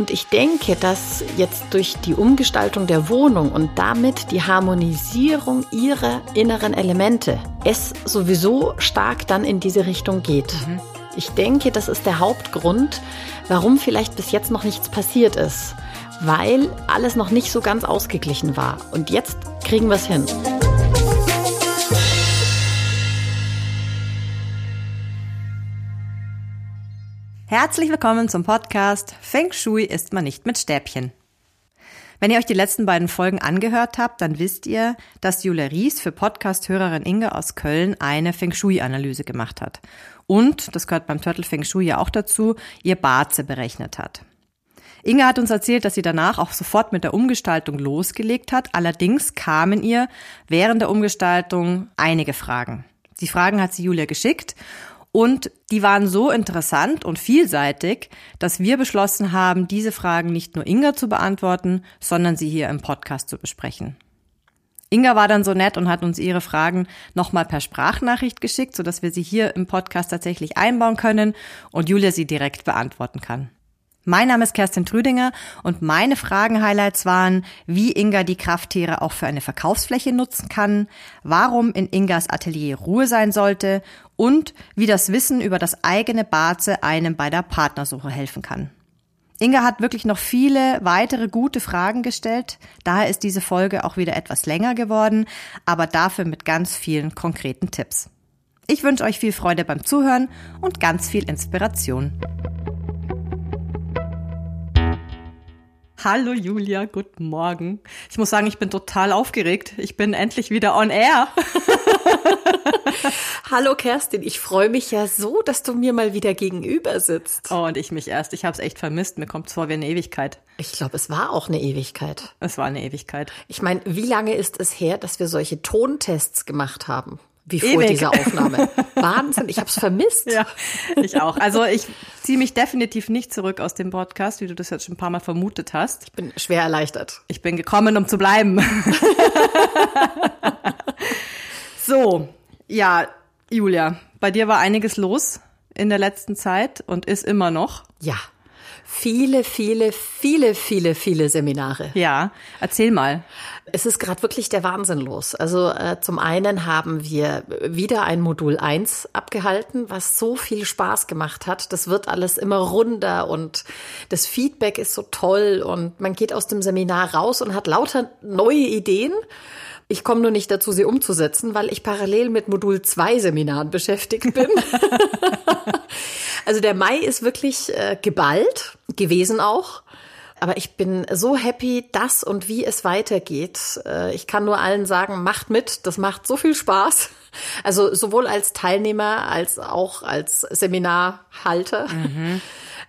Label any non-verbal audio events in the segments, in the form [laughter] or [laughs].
Und ich denke, dass jetzt durch die Umgestaltung der Wohnung und damit die Harmonisierung ihrer inneren Elemente es sowieso stark dann in diese Richtung geht. Mhm. Ich denke, das ist der Hauptgrund, warum vielleicht bis jetzt noch nichts passiert ist, weil alles noch nicht so ganz ausgeglichen war. Und jetzt kriegen wir es hin. Herzlich willkommen zum Podcast Feng Shui isst man nicht mit Stäbchen. Wenn ihr euch die letzten beiden Folgen angehört habt, dann wisst ihr, dass Julia Ries für Podcast-Hörerin Inge aus Köln eine Feng Shui-Analyse gemacht hat. Und, das gehört beim Turtle Feng Shui ja auch dazu, ihr Barze berechnet hat. Inge hat uns erzählt, dass sie danach auch sofort mit der Umgestaltung losgelegt hat. Allerdings kamen ihr während der Umgestaltung einige Fragen. Die Fragen hat sie Julia geschickt und die waren so interessant und vielseitig, dass wir beschlossen haben, diese Fragen nicht nur Inga zu beantworten, sondern sie hier im Podcast zu besprechen. Inga war dann so nett und hat uns ihre Fragen nochmal per Sprachnachricht geschickt, sodass wir sie hier im Podcast tatsächlich einbauen können und Julia sie direkt beantworten kann. Mein Name ist Kerstin Trüdinger und meine Fragen-Highlights waren, wie Inga die Krafttiere auch für eine Verkaufsfläche nutzen kann, warum in Ingas Atelier Ruhe sein sollte und wie das Wissen über das eigene Barze einem bei der Partnersuche helfen kann. Inga hat wirklich noch viele weitere gute Fragen gestellt. Daher ist diese Folge auch wieder etwas länger geworden, aber dafür mit ganz vielen konkreten Tipps. Ich wünsche euch viel Freude beim Zuhören und ganz viel Inspiration. Hallo Julia, guten Morgen. Ich muss sagen, ich bin total aufgeregt. Ich bin endlich wieder on air. [laughs] Hallo Kerstin, ich freue mich ja so, dass du mir mal wieder gegenüber sitzt. Oh, und ich mich erst. Ich habe es echt vermisst. Mir kommt es vor wie eine Ewigkeit. Ich glaube, es war auch eine Ewigkeit. Es war eine Ewigkeit. Ich meine, wie lange ist es her, dass wir solche Tontests gemacht haben? Wie vor Ewig. dieser Aufnahme. [laughs] Wahnsinn, ich habe es vermisst. Ja, ich auch. Also ich ziehe mich definitiv nicht zurück aus dem Podcast, wie du das jetzt schon ein paar Mal vermutet hast. Ich bin schwer erleichtert. Ich bin gekommen, um zu bleiben. [laughs] so, ja, Julia, bei dir war einiges los in der letzten Zeit und ist immer noch. Ja viele, viele, viele, viele, viele Seminare. Ja, erzähl mal. Es ist gerade wirklich der Wahnsinn los. Also äh, zum einen haben wir wieder ein Modul 1 abgehalten, was so viel Spaß gemacht hat. Das wird alles immer runder und das Feedback ist so toll und man geht aus dem Seminar raus und hat lauter neue Ideen. Ich komme nur nicht dazu, sie umzusetzen, weil ich parallel mit Modul 2 Seminaren beschäftigt bin. [laughs] Also der Mai ist wirklich äh, geballt gewesen auch. Aber ich bin so happy, dass und wie es weitergeht. Äh, ich kann nur allen sagen, macht mit, das macht so viel Spaß. Also sowohl als Teilnehmer als auch als Seminarhalter. Mhm.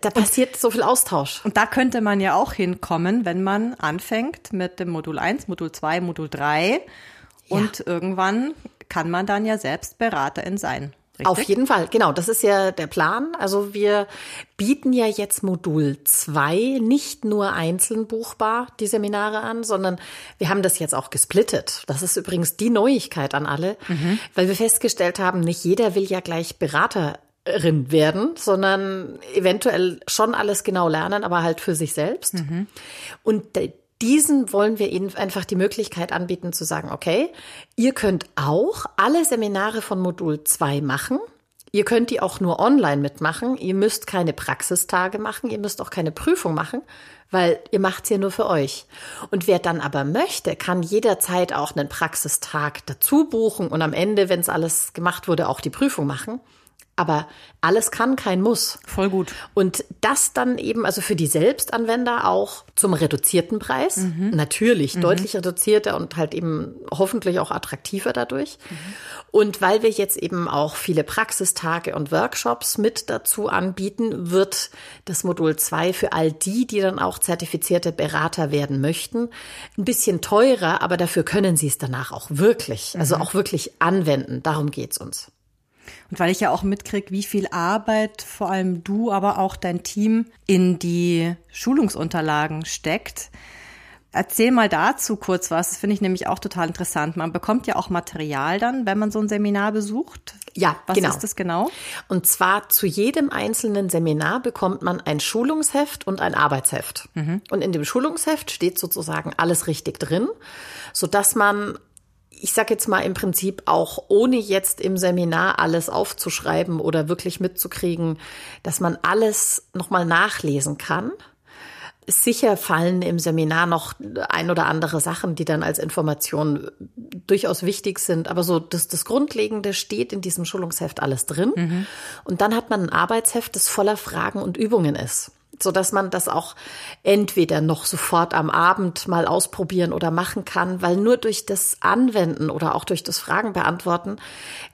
Da passiert so viel Austausch. Und da könnte man ja auch hinkommen, wenn man anfängt mit dem Modul 1, Modul 2, Modul 3. Und ja. irgendwann kann man dann ja selbst Beraterin sein. Richtig? Auf jeden Fall, genau. Das ist ja der Plan. Also wir bieten ja jetzt Modul 2 nicht nur einzeln buchbar die Seminare an, sondern wir haben das jetzt auch gesplittet. Das ist übrigens die Neuigkeit an alle, mhm. weil wir festgestellt haben, nicht jeder will ja gleich Beraterin werden, sondern eventuell schon alles genau lernen, aber halt für sich selbst. Mhm. Und diesen wollen wir Ihnen einfach die Möglichkeit anbieten zu sagen, okay, ihr könnt auch alle Seminare von Modul 2 machen. Ihr könnt die auch nur online mitmachen. Ihr müsst keine Praxistage machen. Ihr müsst auch keine Prüfung machen, weil ihr macht's ja nur für euch. Und wer dann aber möchte, kann jederzeit auch einen Praxistag dazu buchen und am Ende, wenn es alles gemacht wurde, auch die Prüfung machen. Aber alles kann, kein Muss. Voll gut. Und das dann eben, also für die Selbstanwender auch zum reduzierten Preis. Mhm. Natürlich, mhm. deutlich reduzierter und halt eben hoffentlich auch attraktiver dadurch. Mhm. Und weil wir jetzt eben auch viele Praxistage und Workshops mit dazu anbieten, wird das Modul 2 für all die, die dann auch zertifizierte Berater werden möchten, ein bisschen teurer, aber dafür können sie es danach auch wirklich, also mhm. auch wirklich anwenden. Darum geht's uns. Und weil ich ja auch mitkriege, wie viel Arbeit vor allem du, aber auch dein Team in die Schulungsunterlagen steckt, Erzähl mal dazu kurz was. Das finde ich nämlich auch total interessant. Man bekommt ja auch Material dann, wenn man so ein Seminar besucht. Ja, was genau. ist das genau? Und zwar zu jedem einzelnen Seminar bekommt man ein Schulungsheft und ein Arbeitsheft. Mhm. Und in dem Schulungsheft steht sozusagen alles richtig drin, so dass man ich sage jetzt mal im Prinzip auch, ohne jetzt im Seminar alles aufzuschreiben oder wirklich mitzukriegen, dass man alles nochmal nachlesen kann. Sicher fallen im Seminar noch ein oder andere Sachen, die dann als Information durchaus wichtig sind. Aber so das, das Grundlegende steht in diesem Schulungsheft alles drin. Mhm. Und dann hat man ein Arbeitsheft, das voller Fragen und Übungen ist so dass man das auch entweder noch sofort am Abend mal ausprobieren oder machen kann, weil nur durch das Anwenden oder auch durch das Fragen beantworten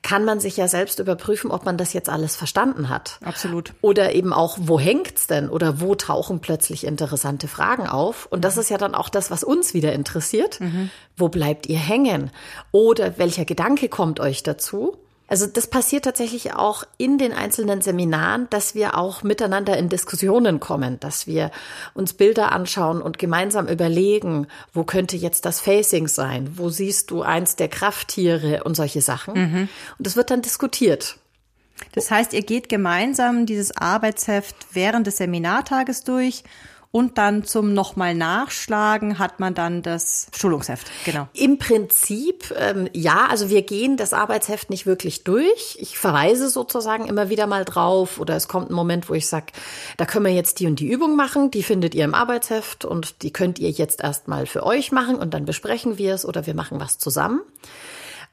kann man sich ja selbst überprüfen, ob man das jetzt alles verstanden hat. Absolut. Oder eben auch, wo hängt's denn oder wo tauchen plötzlich interessante Fragen auf? Und das ist ja dann auch das, was uns wieder interessiert. Mhm. Wo bleibt ihr hängen? Oder welcher Gedanke kommt euch dazu? Also das passiert tatsächlich auch in den einzelnen Seminaren, dass wir auch miteinander in Diskussionen kommen, dass wir uns Bilder anschauen und gemeinsam überlegen, wo könnte jetzt das Facing sein, wo siehst du eins der Krafttiere und solche Sachen. Mhm. Und das wird dann diskutiert. Das heißt, ihr geht gemeinsam dieses Arbeitsheft während des Seminartages durch und dann zum nochmal Nachschlagen hat man dann das Schulungsheft. Genau. Im Prinzip, ähm, ja, also wir gehen das Arbeitsheft nicht wirklich durch. Ich verweise sozusagen immer wieder mal drauf oder es kommt ein Moment, wo ich sage, da können wir jetzt die und die Übung machen, die findet ihr im Arbeitsheft und die könnt ihr jetzt erstmal für euch machen und dann besprechen wir es oder wir machen was zusammen.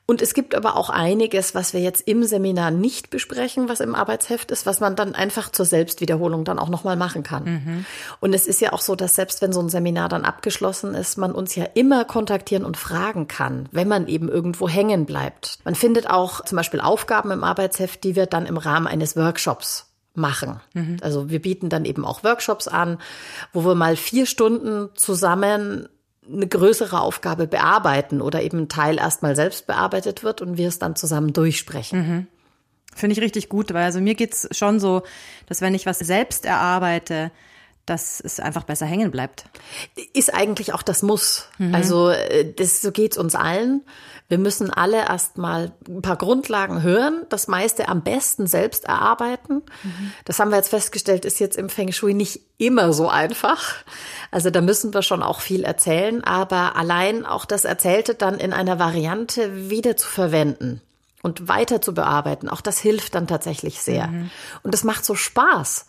Und es gibt aber auch einiges, was wir jetzt im Seminar nicht besprechen, was im Arbeitsheft ist, was man dann einfach zur Selbstwiederholung dann auch nochmal machen kann. Mhm. Und es ist ja auch so, dass selbst wenn so ein Seminar dann abgeschlossen ist, man uns ja immer kontaktieren und fragen kann, wenn man eben irgendwo hängen bleibt. Man findet auch zum Beispiel Aufgaben im Arbeitsheft, die wir dann im Rahmen eines Workshops machen. Mhm. Also wir bieten dann eben auch Workshops an, wo wir mal vier Stunden zusammen eine größere Aufgabe bearbeiten oder eben ein Teil erstmal selbst bearbeitet wird und wir es dann zusammen durchsprechen. Mhm. Finde ich richtig gut, weil also mir geht's schon so, dass wenn ich was selbst erarbeite, dass es einfach besser hängen bleibt. Ist eigentlich auch das Muss. Mhm. Also äh, das so geht's uns allen. Wir müssen alle erstmal ein paar Grundlagen hören, das meiste am besten selbst erarbeiten. Mhm. Das haben wir jetzt festgestellt, ist jetzt im Feng Shui nicht immer so einfach. Also da müssen wir schon auch viel erzählen, aber allein auch das Erzählte dann in einer Variante wieder zu verwenden und weiter zu bearbeiten, auch das hilft dann tatsächlich sehr. Mhm. Und das macht so Spaß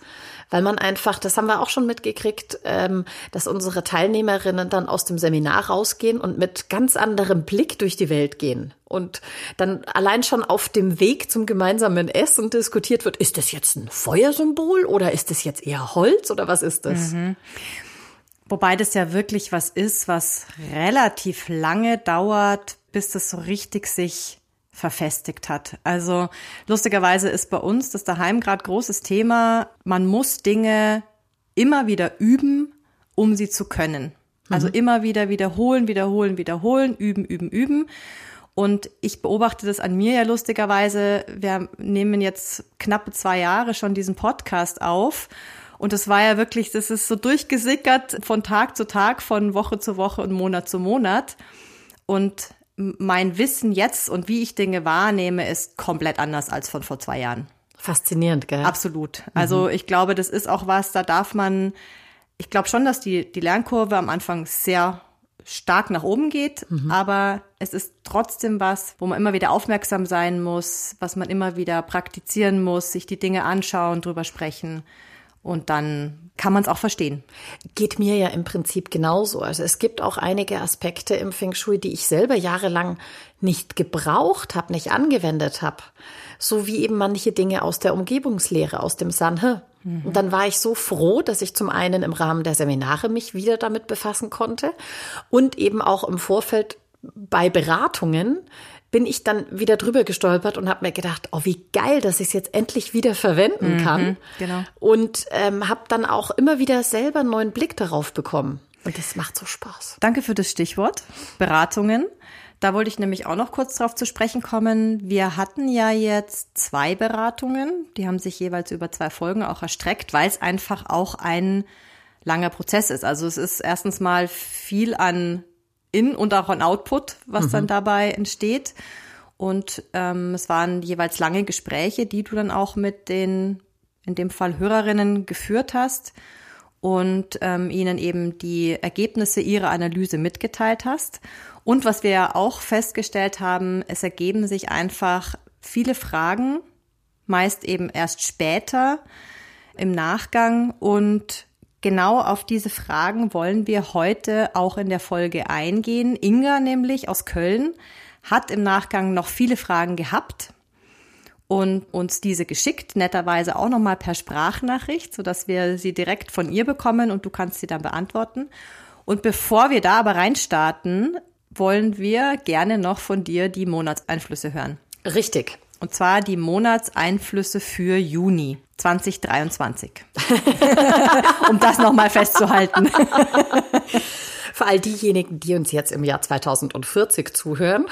weil man einfach, das haben wir auch schon mitgekriegt, ähm, dass unsere Teilnehmerinnen dann aus dem Seminar rausgehen und mit ganz anderem Blick durch die Welt gehen. Und dann allein schon auf dem Weg zum gemeinsamen Essen diskutiert wird, ist das jetzt ein Feuersymbol oder ist das jetzt eher Holz oder was ist das? Mhm. Wobei das ja wirklich was ist, was relativ lange dauert, bis das so richtig sich verfestigt hat. Also lustigerweise ist bei uns das daheim gerade großes Thema. Man muss Dinge immer wieder üben, um sie zu können. Also mhm. immer wieder wiederholen, wiederholen, wiederholen, üben, üben, üben. Und ich beobachte das an mir ja lustigerweise. Wir nehmen jetzt knappe zwei Jahre schon diesen Podcast auf. Und das war ja wirklich, das ist so durchgesickert von Tag zu Tag, von Woche zu Woche und Monat zu Monat. Und mein Wissen jetzt und wie ich Dinge wahrnehme, ist komplett anders als von vor zwei Jahren. Faszinierend, gell? Absolut. Also mhm. ich glaube, das ist auch was, da darf man, ich glaube schon, dass die, die Lernkurve am Anfang sehr stark nach oben geht, mhm. aber es ist trotzdem was, wo man immer wieder aufmerksam sein muss, was man immer wieder praktizieren muss, sich die Dinge anschauen, drüber sprechen und dann kann man es auch verstehen. Geht mir ja im Prinzip genauso. Also es gibt auch einige Aspekte im Feng Shui, die ich selber jahrelang nicht gebraucht habe, nicht angewendet habe. So wie eben manche Dinge aus der Umgebungslehre, aus dem Sanhe. Mhm. Und dann war ich so froh, dass ich zum einen im Rahmen der Seminare mich wieder damit befassen konnte und eben auch im Vorfeld bei Beratungen bin ich dann wieder drüber gestolpert und habe mir gedacht, oh, wie geil, dass ich es jetzt endlich wieder verwenden mhm, kann. genau. Und ähm, habe dann auch immer wieder selber einen neuen Blick darauf bekommen. Und das macht so Spaß. Danke für das Stichwort. Beratungen. Da wollte ich nämlich auch noch kurz drauf zu sprechen kommen. Wir hatten ja jetzt zwei Beratungen. Die haben sich jeweils über zwei Folgen auch erstreckt, weil es einfach auch ein langer Prozess ist. Also es ist erstens mal viel an In- und auch an Output, was mhm. dann dabei entsteht. Und ähm, es waren jeweils lange Gespräche, die du dann auch mit den, in dem Fall Hörerinnen geführt hast und ähm, ihnen eben die Ergebnisse ihrer Analyse mitgeteilt hast. Und was wir ja auch festgestellt haben, es ergeben sich einfach viele Fragen, meist eben erst später im Nachgang und Genau auf diese Fragen wollen wir heute auch in der Folge eingehen. Inga nämlich aus Köln hat im Nachgang noch viele Fragen gehabt und uns diese geschickt, netterweise auch nochmal per Sprachnachricht, sodass wir sie direkt von ihr bekommen und du kannst sie dann beantworten. Und bevor wir da aber reinstarten, wollen wir gerne noch von dir die Monatseinflüsse hören. Richtig. Und zwar die Monatseinflüsse für Juni 2023. [laughs] um das nochmal festzuhalten. [laughs] Für all diejenigen, die uns jetzt im Jahr 2040 zuhören,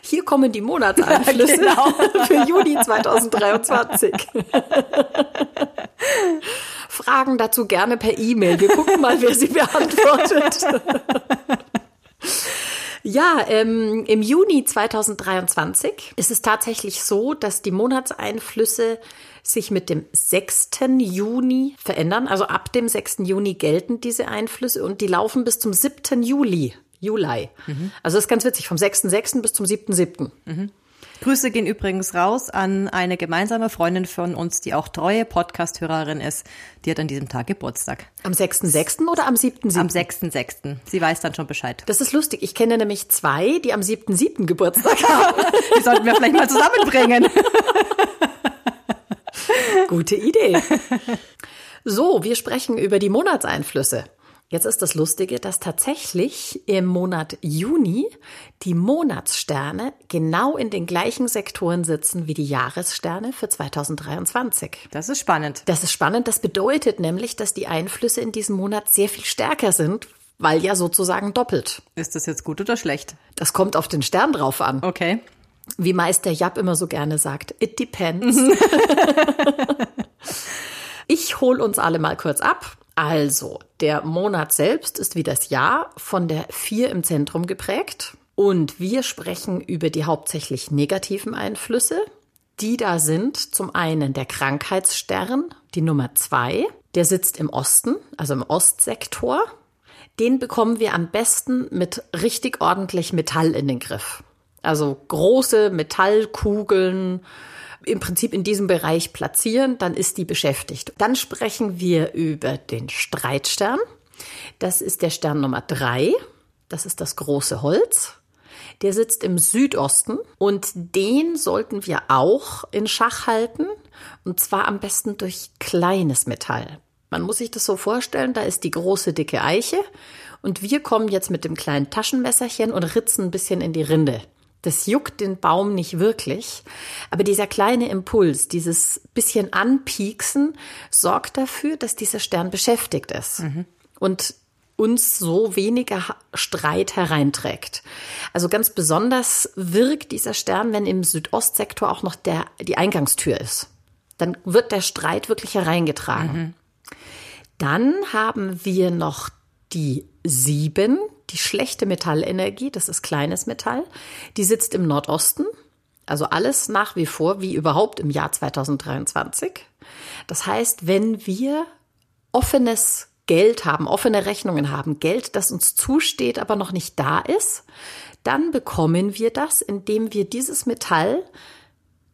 hier kommen die Monatseinflüsse [laughs] genau. für Juni 2023. Fragen dazu gerne per E-Mail. Wir gucken mal, wer sie beantwortet. Ja, ähm, im Juni 2023 ist es tatsächlich so, dass die Monatseinflüsse sich mit dem 6. Juni verändern. Also ab dem 6. Juni gelten diese Einflüsse und die laufen bis zum 7. Juli. Juli. Mhm. Also das ist ganz witzig, vom 6.6. bis zum 7.7. Mhm. Grüße gehen übrigens raus an eine gemeinsame Freundin von uns, die auch treue Podcast-Hörerin ist. Die hat an diesem Tag Geburtstag. Am 6.6. oder am 7.7.? Am 6.6. Sie weiß dann schon Bescheid. Das ist lustig. Ich kenne nämlich zwei, die am 7.7. Geburtstag [laughs] haben. die sollten wir vielleicht mal zusammenbringen. [laughs] Gute Idee. [laughs] So, wir sprechen über die Monatseinflüsse. Jetzt ist das Lustige, dass tatsächlich im Monat Juni die Monatssterne genau in den gleichen Sektoren sitzen wie die Jahressterne für 2023. Das ist spannend. Das ist spannend. Das bedeutet nämlich, dass die Einflüsse in diesem Monat sehr viel stärker sind, weil ja sozusagen doppelt. Ist das jetzt gut oder schlecht? Das kommt auf den Stern drauf an. Okay. Wie Meister Japp immer so gerne sagt, it depends. [laughs] ich hole uns alle mal kurz ab. Also, der Monat selbst ist wie das Jahr von der 4 im Zentrum geprägt. Und wir sprechen über die hauptsächlich negativen Einflüsse. Die da sind zum einen der Krankheitsstern, die Nummer 2. Der sitzt im Osten, also im Ostsektor. Den bekommen wir am besten mit richtig ordentlich Metall in den Griff. Also große Metallkugeln, im Prinzip in diesem Bereich platzieren, dann ist die beschäftigt. Dann sprechen wir über den Streitstern. Das ist der Stern Nummer drei. Das ist das große Holz. Der sitzt im Südosten und den sollten wir auch in Schach halten und zwar am besten durch kleines Metall. Man muss sich das so vorstellen, da ist die große dicke Eiche und wir kommen jetzt mit dem kleinen Taschenmesserchen und ritzen ein bisschen in die Rinde. Das juckt den Baum nicht wirklich. Aber dieser kleine Impuls, dieses bisschen Anpieksen, sorgt dafür, dass dieser Stern beschäftigt ist. Mhm. Und uns so weniger Streit hereinträgt. Also ganz besonders wirkt dieser Stern, wenn im Südostsektor auch noch der, die Eingangstür ist. Dann wird der Streit wirklich hereingetragen. Mhm. Dann haben wir noch die sieben, die schlechte Metallenergie, das ist kleines Metall, die sitzt im Nordosten. Also alles nach wie vor wie überhaupt im Jahr 2023. Das heißt, wenn wir offenes Geld haben, offene Rechnungen haben, Geld, das uns zusteht, aber noch nicht da ist, dann bekommen wir das, indem wir dieses Metall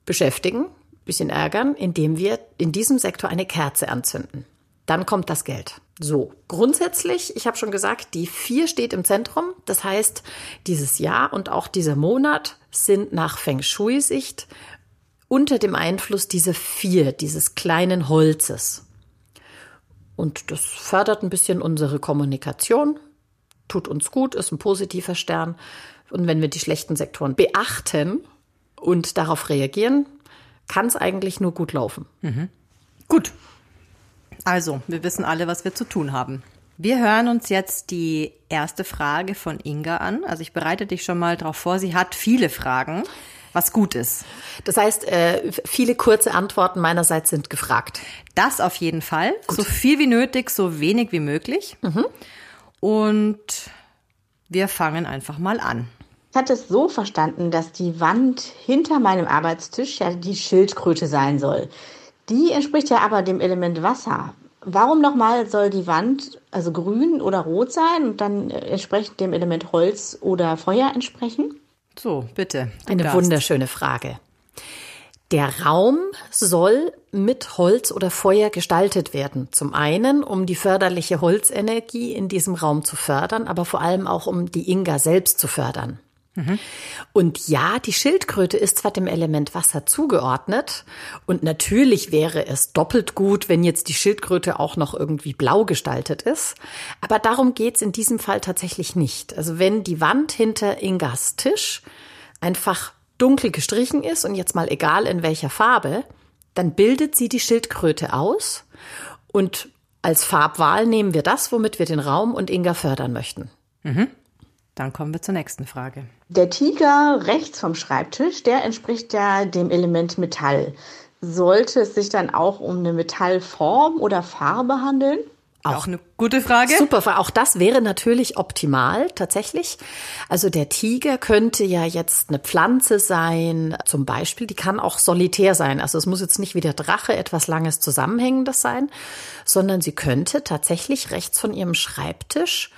beschäftigen, bisschen ärgern, indem wir in diesem Sektor eine Kerze anzünden. Dann kommt das Geld. So, grundsätzlich, ich habe schon gesagt, die vier steht im Zentrum. Das heißt, dieses Jahr und auch dieser Monat sind nach Feng Shui-Sicht unter dem Einfluss dieser vier, dieses kleinen Holzes. Und das fördert ein bisschen unsere Kommunikation, tut uns gut, ist ein positiver Stern. Und wenn wir die schlechten Sektoren beachten und darauf reagieren, kann es eigentlich nur gut laufen. Mhm. Gut, also, wir wissen alle, was wir zu tun haben. Wir hören uns jetzt die erste Frage von Inga an. Also ich bereite dich schon mal darauf vor. Sie hat viele Fragen. was gut ist. Das heißt, äh, viele kurze Antworten meinerseits sind gefragt. Das auf jeden Fall. Gut. So viel wie nötig, so wenig wie möglich. Mhm. Und wir fangen einfach mal an. Ich hatte es so verstanden, dass die Wand hinter meinem Arbeitstisch ja die Schildkröte sein soll. Die entspricht ja aber dem Element Wasser. Warum nochmal soll die Wand also grün oder rot sein und dann entsprechend dem Element Holz oder Feuer entsprechen? So, bitte. Eine darfst. wunderschöne Frage. Der Raum soll mit Holz oder Feuer gestaltet werden. Zum einen, um die förderliche Holzenergie in diesem Raum zu fördern, aber vor allem auch, um die Inga selbst zu fördern. Und ja, die Schildkröte ist zwar dem Element Wasser zugeordnet und natürlich wäre es doppelt gut, wenn jetzt die Schildkröte auch noch irgendwie blau gestaltet ist, aber darum geht's in diesem Fall tatsächlich nicht. Also wenn die Wand hinter Ingas Tisch einfach dunkel gestrichen ist und jetzt mal egal in welcher Farbe, dann bildet sie die Schildkröte aus und als Farbwahl nehmen wir das, womit wir den Raum und Inga fördern möchten. Mhm. Dann kommen wir zur nächsten Frage. Der Tiger rechts vom Schreibtisch, der entspricht ja dem Element Metall. Sollte es sich dann auch um eine Metallform oder Farbe handeln? Auch, eine gute Frage. Super, auch das wäre natürlich optimal, tatsächlich. Also der Tiger könnte ja jetzt eine Pflanze sein, zum Beispiel. Die kann auch solitär sein. Also es muss jetzt nicht wie der Drache etwas Langes Zusammenhängendes sein, sondern sie könnte tatsächlich rechts von ihrem Schreibtisch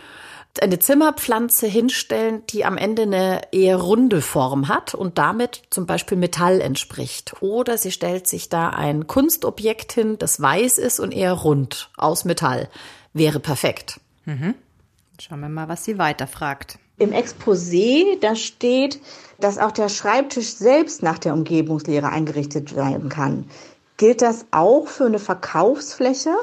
eine Zimmerpflanze hinstellen, die am Ende eine eher runde Form hat und damit zum Beispiel Metall entspricht. Oder sie stellt sich da ein Kunstobjekt hin, das weiß ist und eher rund aus Metall. Wäre perfekt. Mhm. Schauen wir mal, was sie weiter fragt. Im Exposé, da steht, dass auch der Schreibtisch selbst nach der Umgebungslehre eingerichtet werden kann. Gilt das auch für eine Verkaufsfläche?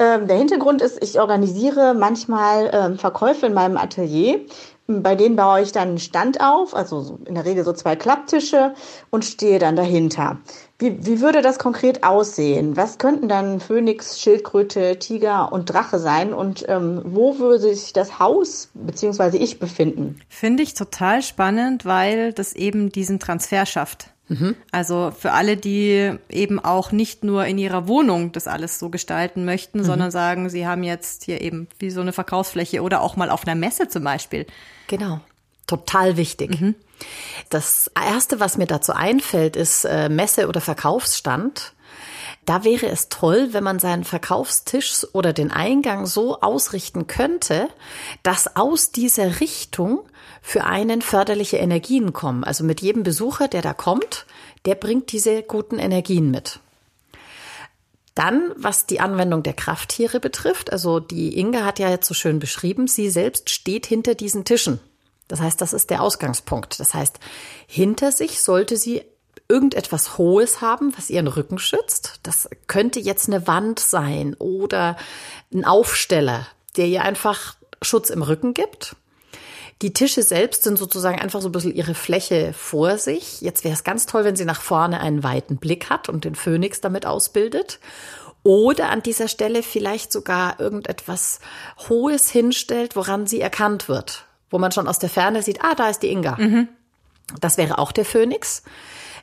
Ähm, der Hintergrund ist, ich organisiere manchmal ähm, Verkäufe in meinem Atelier. Bei denen baue ich dann einen Stand auf, also in der Regel so zwei Klapptische und stehe dann dahinter. Wie, wie würde das konkret aussehen? Was könnten dann Phönix, Schildkröte, Tiger und Drache sein? Und ähm, wo würde sich das Haus bzw. ich befinden? Finde ich total spannend, weil das eben diesen Transfer schafft. Mhm. Also für alle, die eben auch nicht nur in ihrer Wohnung das alles so gestalten möchten, mhm. sondern sagen, sie haben jetzt hier eben wie so eine Verkaufsfläche oder auch mal auf einer Messe zum Beispiel. Genau. Total wichtig. Mhm. Das erste, was mir dazu einfällt, ist äh, Messe oder Verkaufsstand. Da wäre es toll, wenn man seinen Verkaufstisch oder den Eingang so ausrichten könnte, dass aus dieser Richtung für einen förderliche Energien kommen. Also mit jedem Besucher, der da kommt, der bringt diese guten Energien mit. Dann, was die Anwendung der Krafttiere betrifft, also die Inge hat ja jetzt so schön beschrieben, sie selbst steht hinter diesen Tischen. Das heißt, das ist der Ausgangspunkt. Das heißt, hinter sich sollte sie irgendetwas Hohes haben, was ihren Rücken schützt. Das könnte jetzt eine Wand sein oder ein Aufsteller, der ihr einfach Schutz im Rücken gibt. Die Tische selbst sind sozusagen einfach so ein bisschen ihre Fläche vor sich. Jetzt wäre es ganz toll, wenn sie nach vorne einen weiten Blick hat und den Phönix damit ausbildet. Oder an dieser Stelle vielleicht sogar irgendetwas Hohes hinstellt, woran sie erkannt wird. Wo man schon aus der Ferne sieht, ah, da ist die Inga. Mhm. Das wäre auch der Phönix.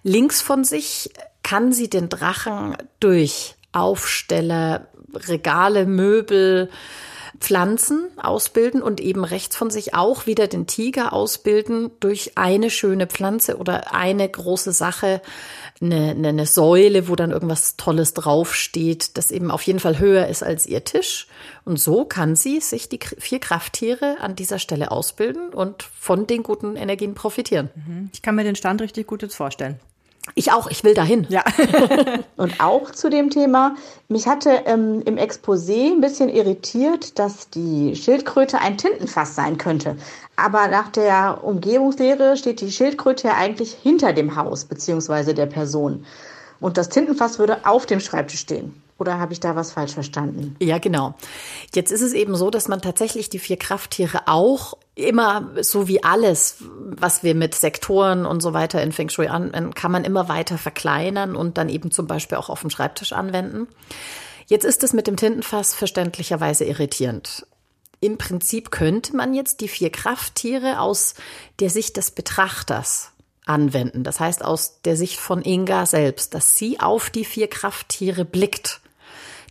Links von sich kann sie den Drachen durch Aufsteller, Regale, Möbel, Pflanzen ausbilden und eben rechts von sich auch wieder den Tiger ausbilden durch eine schöne Pflanze oder eine große Sache, eine, eine, eine Säule, wo dann irgendwas Tolles draufsteht, das eben auf jeden Fall höher ist als ihr Tisch. Und so kann sie sich die vier Krafttiere an dieser Stelle ausbilden und von den guten Energien profitieren. Mhm. Ich kann mir den Stand richtig gut jetzt vorstellen. Ich auch, ich will dahin. Ja. [laughs] und auch zu dem Thema, mich hatte ähm, im Exposé ein bisschen irritiert, dass die Schildkröte ein Tintenfass sein könnte. Aber nach der Umgebungslehre steht die Schildkröte ja eigentlich hinter dem Haus beziehungsweise der Person. Und das Tintenfass würde auf dem Schreibtisch stehen. Oder habe ich da was falsch verstanden? Ja, genau. Jetzt ist es eben so, dass man tatsächlich die vier Krafttiere auch immer so wie alles, was wir mit Sektoren und so weiter in Feng Shui anwenden, kann man immer weiter verkleinern und dann eben zum Beispiel auch auf dem Schreibtisch anwenden. Jetzt ist es mit dem Tintenfass verständlicherweise irritierend. Im Prinzip könnte man jetzt die vier Krafttiere aus der Sicht des Betrachters anwenden. Das heißt aus der Sicht von Inga selbst, dass sie auf die vier Krafttiere blickt.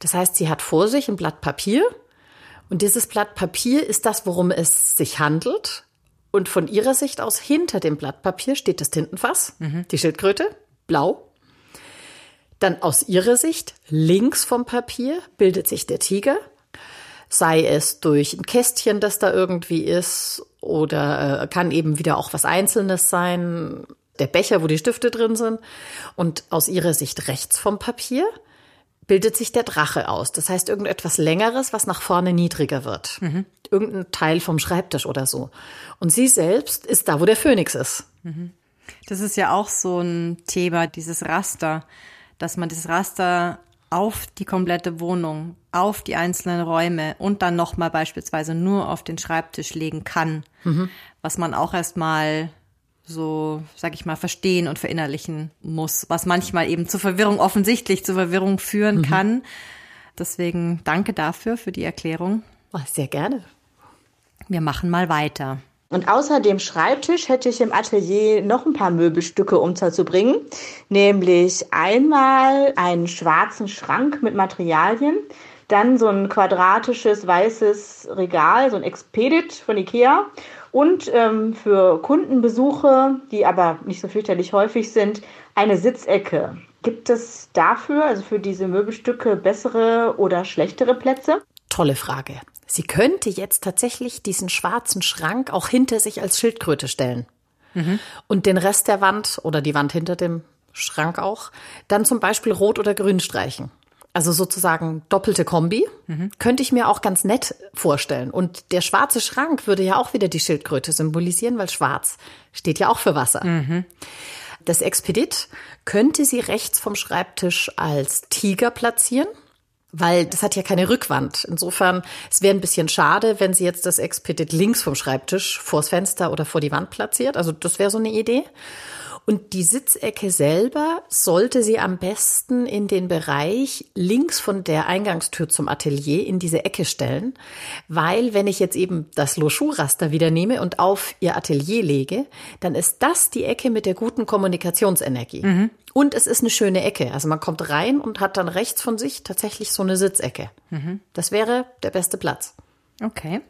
Das heißt, sie hat vor sich ein Blatt Papier und dieses Blatt Papier ist das, worum es sich handelt. Und von ihrer Sicht aus hinter dem Blatt Papier steht das Tintenfass, mhm. die Schildkröte, blau. Dann aus ihrer Sicht links vom Papier bildet sich der Tiger, sei es durch ein Kästchen, das da irgendwie ist, oder äh, kann eben wieder auch was Einzelnes sein, der Becher, wo die Stifte drin sind. Und aus ihrer Sicht rechts vom Papier bildet sich der Drache aus. Das heißt, irgendetwas Längeres, was nach vorne niedriger wird. Mhm. Irgendein Teil vom Schreibtisch oder so. Und sie selbst ist da, wo der Phönix ist. Mhm. Das ist ja auch so ein Thema, dieses Raster, dass man das Raster auf die komplette Wohnung, auf die einzelnen Räume und dann nochmal beispielsweise nur auf den Schreibtisch legen kann, mhm. was man auch erstmal so, sag ich mal, verstehen und verinnerlichen muss, was manchmal eben zur Verwirrung, offensichtlich zur Verwirrung führen mhm. kann. Deswegen danke dafür, für die Erklärung. Oh, sehr gerne. Wir machen mal weiter. Und außer dem Schreibtisch hätte ich im Atelier noch ein paar Möbelstücke unterzubringen, nämlich einmal einen schwarzen Schrank mit Materialien, dann so ein quadratisches weißes Regal, so ein Expedit von Ikea und ähm, für Kundenbesuche, die aber nicht so fürchterlich häufig sind, eine Sitzecke. Gibt es dafür, also für diese Möbelstücke, bessere oder schlechtere Plätze? Tolle Frage. Sie könnte jetzt tatsächlich diesen schwarzen Schrank auch hinter sich als Schildkröte stellen. Mhm. Und den Rest der Wand oder die Wand hinter dem Schrank auch dann zum Beispiel rot oder grün streichen also sozusagen doppelte Kombi, mhm. könnte ich mir auch ganz nett vorstellen. Und der schwarze Schrank würde ja auch wieder die Schildkröte symbolisieren, weil schwarz steht ja auch für Wasser. Mhm. Das Expedit könnte sie rechts vom Schreibtisch als Tiger platzieren, weil das hat ja keine Rückwand. Insofern, es wäre ein bisschen schade, wenn sie jetzt das Expedit links vom Schreibtisch vors Fenster oder vor die Wand platziert. Also das wäre so eine Idee. Und die Sitzecke selber sollte sie am besten in den Bereich links von der Eingangstür zum Atelier in diese Ecke stellen, weil wenn ich jetzt eben das Loschou-Raster wieder nehme und auf ihr Atelier lege, dann ist das die Ecke mit der guten Kommunikationsenergie. Mhm. Und es ist eine schöne Ecke. Also man kommt rein und hat dann rechts von sich tatsächlich so eine Sitzecke. Mhm. Das wäre der beste Platz. Okay.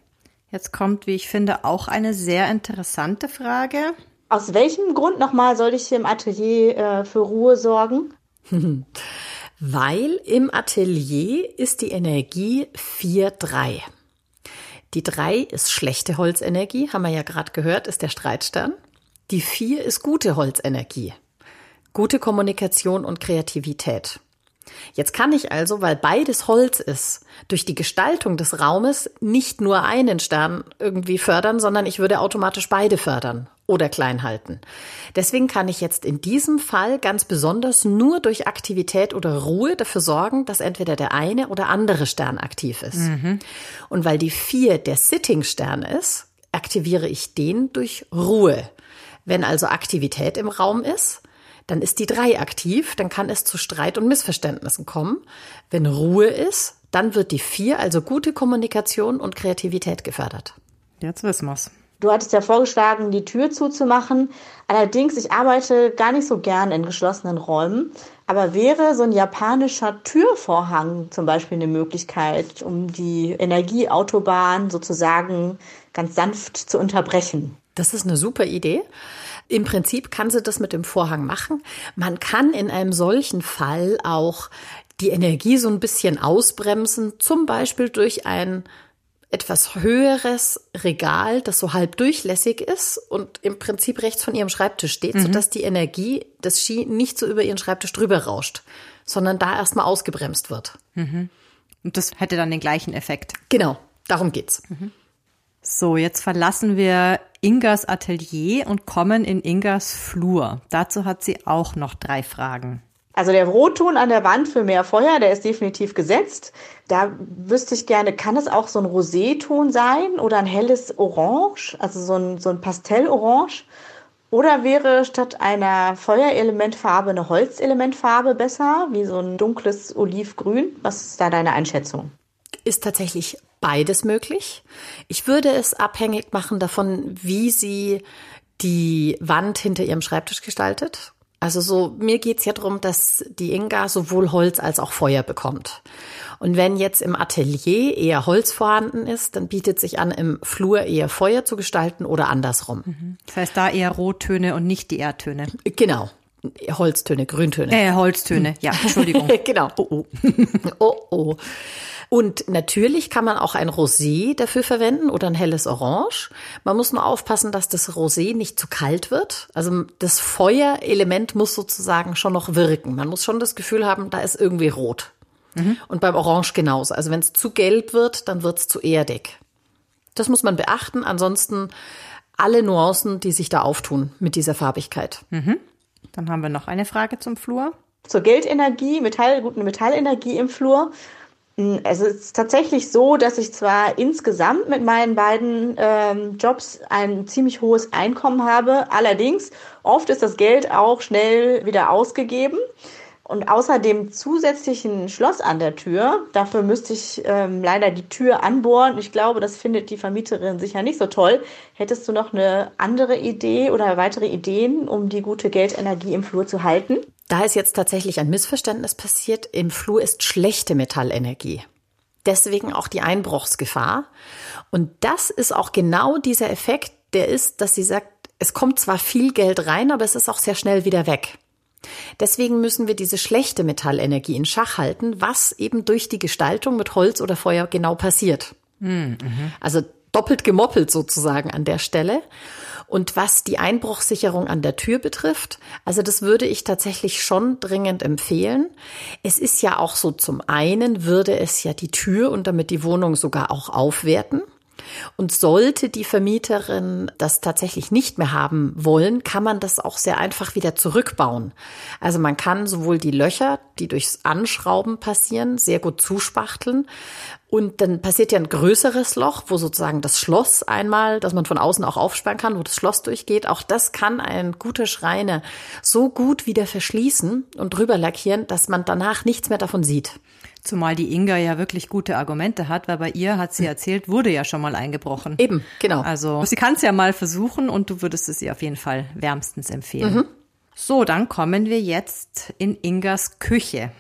Jetzt kommt, wie ich finde, auch eine sehr interessante Frage. Aus welchem Grund nochmal soll ich hier im Atelier äh, für Ruhe sorgen? [laughs] Weil im Atelier ist die Energie 4-3. Die 3 ist schlechte Holzenergie, haben wir ja gerade gehört, ist der Streitstern. Die 4 ist gute Holzenergie. Gute Kommunikation und Kreativität. Jetzt kann ich also, weil beides Holz ist, durch die Gestaltung des Raumes nicht nur einen Stern irgendwie fördern, sondern ich würde automatisch beide fördern oder klein halten. Deswegen kann ich jetzt in diesem Fall ganz besonders nur durch Aktivität oder Ruhe dafür sorgen, dass entweder der eine oder andere Stern aktiv ist. Mhm. Und weil die vier der Sitting-Stern ist, aktiviere ich den durch Ruhe. Wenn also Aktivität im Raum ist, dann ist die drei aktiv, dann kann es zu Streit und Missverständnissen kommen. Wenn Ruhe ist, dann wird die vier, also gute Kommunikation und Kreativität gefördert. Jetzt wissen wir's. Du hattest ja vorgeschlagen, die Tür zuzumachen. Allerdings, ich arbeite gar nicht so gern in geschlossenen Räumen. Aber wäre so ein japanischer Türvorhang zum Beispiel eine Möglichkeit, um die Energieautobahn sozusagen ganz sanft zu unterbrechen? Das ist eine super Idee. Im Prinzip kann sie das mit dem Vorhang machen. Man kann in einem solchen Fall auch die Energie so ein bisschen ausbremsen, zum Beispiel durch ein etwas höheres Regal, das so halb durchlässig ist und im Prinzip rechts von ihrem Schreibtisch steht, mhm. sodass die Energie des Ski nicht so über ihren Schreibtisch drüber rauscht, sondern da erstmal ausgebremst wird. Mhm. Und das hätte dann den gleichen Effekt. Genau, darum geht's. Mhm. So, jetzt verlassen wir Ingas Atelier und kommen in Ingas Flur. Dazu hat sie auch noch drei Fragen. Also der Rotton an der Wand für mehr Feuer, der ist definitiv gesetzt. Da wüsste ich gerne, kann es auch so ein Roséton sein oder ein helles Orange, also so ein, so ein Pastellorange? Oder wäre statt einer Feuerelementfarbe eine Holzelementfarbe besser, wie so ein dunkles Olivgrün? Was ist da deine Einschätzung? Ist tatsächlich beides möglich. Ich würde es abhängig machen davon, wie Sie die Wand hinter ihrem Schreibtisch gestaltet. Also so, mir geht's ja darum, dass die Inga sowohl Holz als auch Feuer bekommt. Und wenn jetzt im Atelier eher Holz vorhanden ist, dann bietet sich an, im Flur eher Feuer zu gestalten oder andersrum. Das heißt, da eher Rottöne und nicht die Erdtöne. Genau. Holztöne, Grüntöne. Äh, Holztöne, ja, Entschuldigung. [laughs] genau. Oh, oh. [laughs] oh, oh. Und natürlich kann man auch ein Rosé dafür verwenden oder ein helles Orange. Man muss nur aufpassen, dass das Rosé nicht zu kalt wird. Also das Feuerelement muss sozusagen schon noch wirken. Man muss schon das Gefühl haben, da ist irgendwie rot. Mhm. Und beim Orange genauso. Also wenn es zu gelb wird, dann wird es zu erdig. Das muss man beachten. Ansonsten alle Nuancen, die sich da auftun mit dieser Farbigkeit. Mhm. Dann haben wir noch eine Frage zum Flur. Zur Geldenergie, Metall, gute Metallenergie im Flur. Hm, es ist tatsächlich so, dass ich zwar insgesamt mit meinen beiden ähm, Jobs ein ziemlich hohes Einkommen habe, allerdings oft ist das Geld auch schnell wieder ausgegeben. Und außer dem zusätzlichen Schloss an der Tür, dafür müsste ich ähm, leider die Tür anbohren. Ich glaube, das findet die Vermieterin sicher nicht so toll. Hättest du noch eine andere Idee oder weitere Ideen, um die gute Geldenergie im Flur zu halten? Da ist jetzt tatsächlich ein Missverständnis passiert. Im Flur ist schlechte Metallenergie. Deswegen auch die Einbruchsgefahr. Und das ist auch genau dieser Effekt, der ist, dass sie sagt, es kommt zwar viel Geld rein, aber es ist auch sehr schnell wieder weg. Deswegen müssen wir diese schlechte Metallenergie in Schach halten, was eben durch die Gestaltung mit Holz oder Feuer genau passiert. Mhm. Also doppelt gemoppelt sozusagen an der Stelle. Und was die Einbruchsicherung an der Tür betrifft, also das würde ich tatsächlich schon dringend empfehlen. Es ist ja auch so, zum einen würde es ja die Tür und damit die Wohnung sogar auch aufwerten. Und sollte die Vermieterin das tatsächlich nicht mehr haben wollen, kann man das auch sehr einfach wieder zurückbauen. Also man kann sowohl die Löcher, die durchs Anschrauben passieren, sehr gut zuspachteln. Und dann passiert ja ein größeres Loch, wo sozusagen das Schloss einmal, dass man von außen auch aufsperren kann, wo das Schloss durchgeht. Auch das kann ein guter Schreiner so gut wieder verschließen und drüber lackieren, dass man danach nichts mehr davon sieht. Zumal die Inga ja wirklich gute Argumente hat, weil bei ihr hat sie hm. erzählt, wurde ja schon mal eingebrochen. Eben, genau. Also sie kann es ja mal versuchen und du würdest es ihr auf jeden Fall wärmstens empfehlen. Mhm. So, dann kommen wir jetzt in Ingas Küche.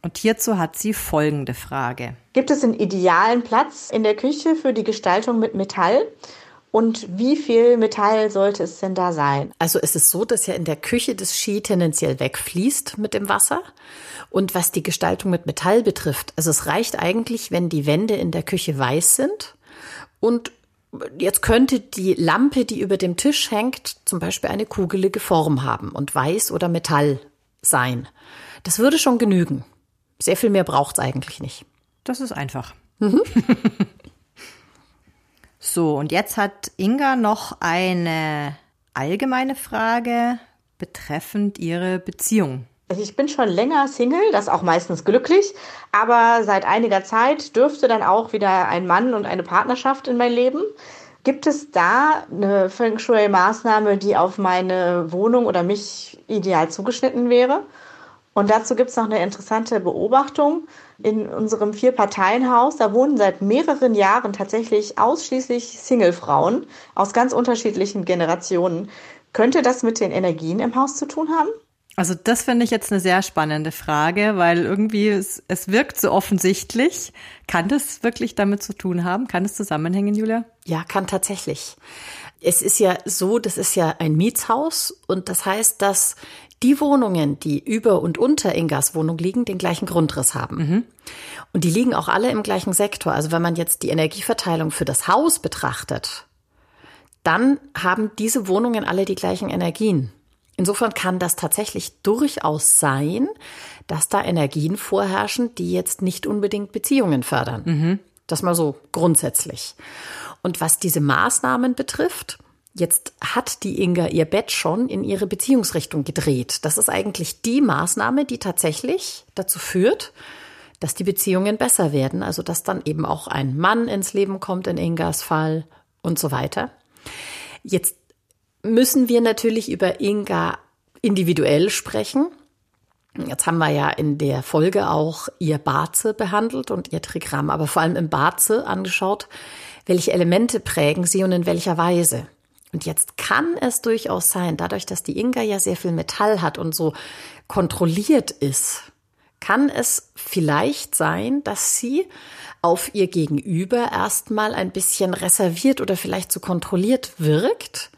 Und hierzu hat sie folgende Frage. Gibt es einen idealen Platz in der Küche für die Gestaltung mit Metall? Und wie viel Metall sollte es denn da sein? Also es ist so, dass ja in der Küche das Ski tendenziell wegfließt mit dem Wasser. Und was die Gestaltung mit Metall betrifft, also es reicht eigentlich, wenn die Wände in der Küche weiß sind und Jetzt könnte die Lampe, die über dem Tisch hängt, zum Beispiel eine kugelige Form haben und weiß oder Metall sein. Das würde schon genügen. Sehr viel mehr braucht es eigentlich nicht. Das ist einfach. Mhm. [laughs] so, und jetzt hat Inga noch eine allgemeine Frage betreffend ihre Beziehung. Also ich bin schon länger Single, das auch meistens glücklich, aber seit einiger Zeit dürfte dann auch wieder ein Mann und eine Partnerschaft in mein Leben. Gibt es da eine Feng Shui-Maßnahme, die auf meine Wohnung oder mich ideal zugeschnitten wäre? Und dazu gibt es noch eine interessante Beobachtung. In unserem Vier-Parteien-Haus, da wohnen seit mehreren Jahren tatsächlich ausschließlich Single-Frauen aus ganz unterschiedlichen Generationen. Könnte das mit den Energien im Haus zu tun haben? Also das finde ich jetzt eine sehr spannende Frage, weil irgendwie es, es wirkt so offensichtlich. Kann das wirklich damit zu tun haben? Kann es zusammenhängen, Julia? Ja, kann tatsächlich. Es ist ja so, das ist ja ein Mietshaus und das heißt, dass die Wohnungen, die über und unter Ingas Wohnung liegen, den gleichen Grundriss haben. Mhm. Und die liegen auch alle im gleichen Sektor. Also wenn man jetzt die Energieverteilung für das Haus betrachtet, dann haben diese Wohnungen alle die gleichen Energien. Insofern kann das tatsächlich durchaus sein, dass da Energien vorherrschen, die jetzt nicht unbedingt Beziehungen fördern. Mhm. Das mal so grundsätzlich. Und was diese Maßnahmen betrifft, jetzt hat die Inga ihr Bett schon in ihre Beziehungsrichtung gedreht. Das ist eigentlich die Maßnahme, die tatsächlich dazu führt, dass die Beziehungen besser werden. Also dass dann eben auch ein Mann ins Leben kommt in Ingas Fall und so weiter. Jetzt müssen wir natürlich über Inga individuell sprechen. Jetzt haben wir ja in der Folge auch ihr Barze behandelt und ihr Trigramm, aber vor allem im Barze angeschaut, welche Elemente prägen sie und in welcher Weise. Und jetzt kann es durchaus sein, dadurch, dass die Inga ja sehr viel Metall hat und so kontrolliert ist, kann es vielleicht sein, dass sie auf ihr Gegenüber erstmal ein bisschen reserviert oder vielleicht zu so kontrolliert wirkt.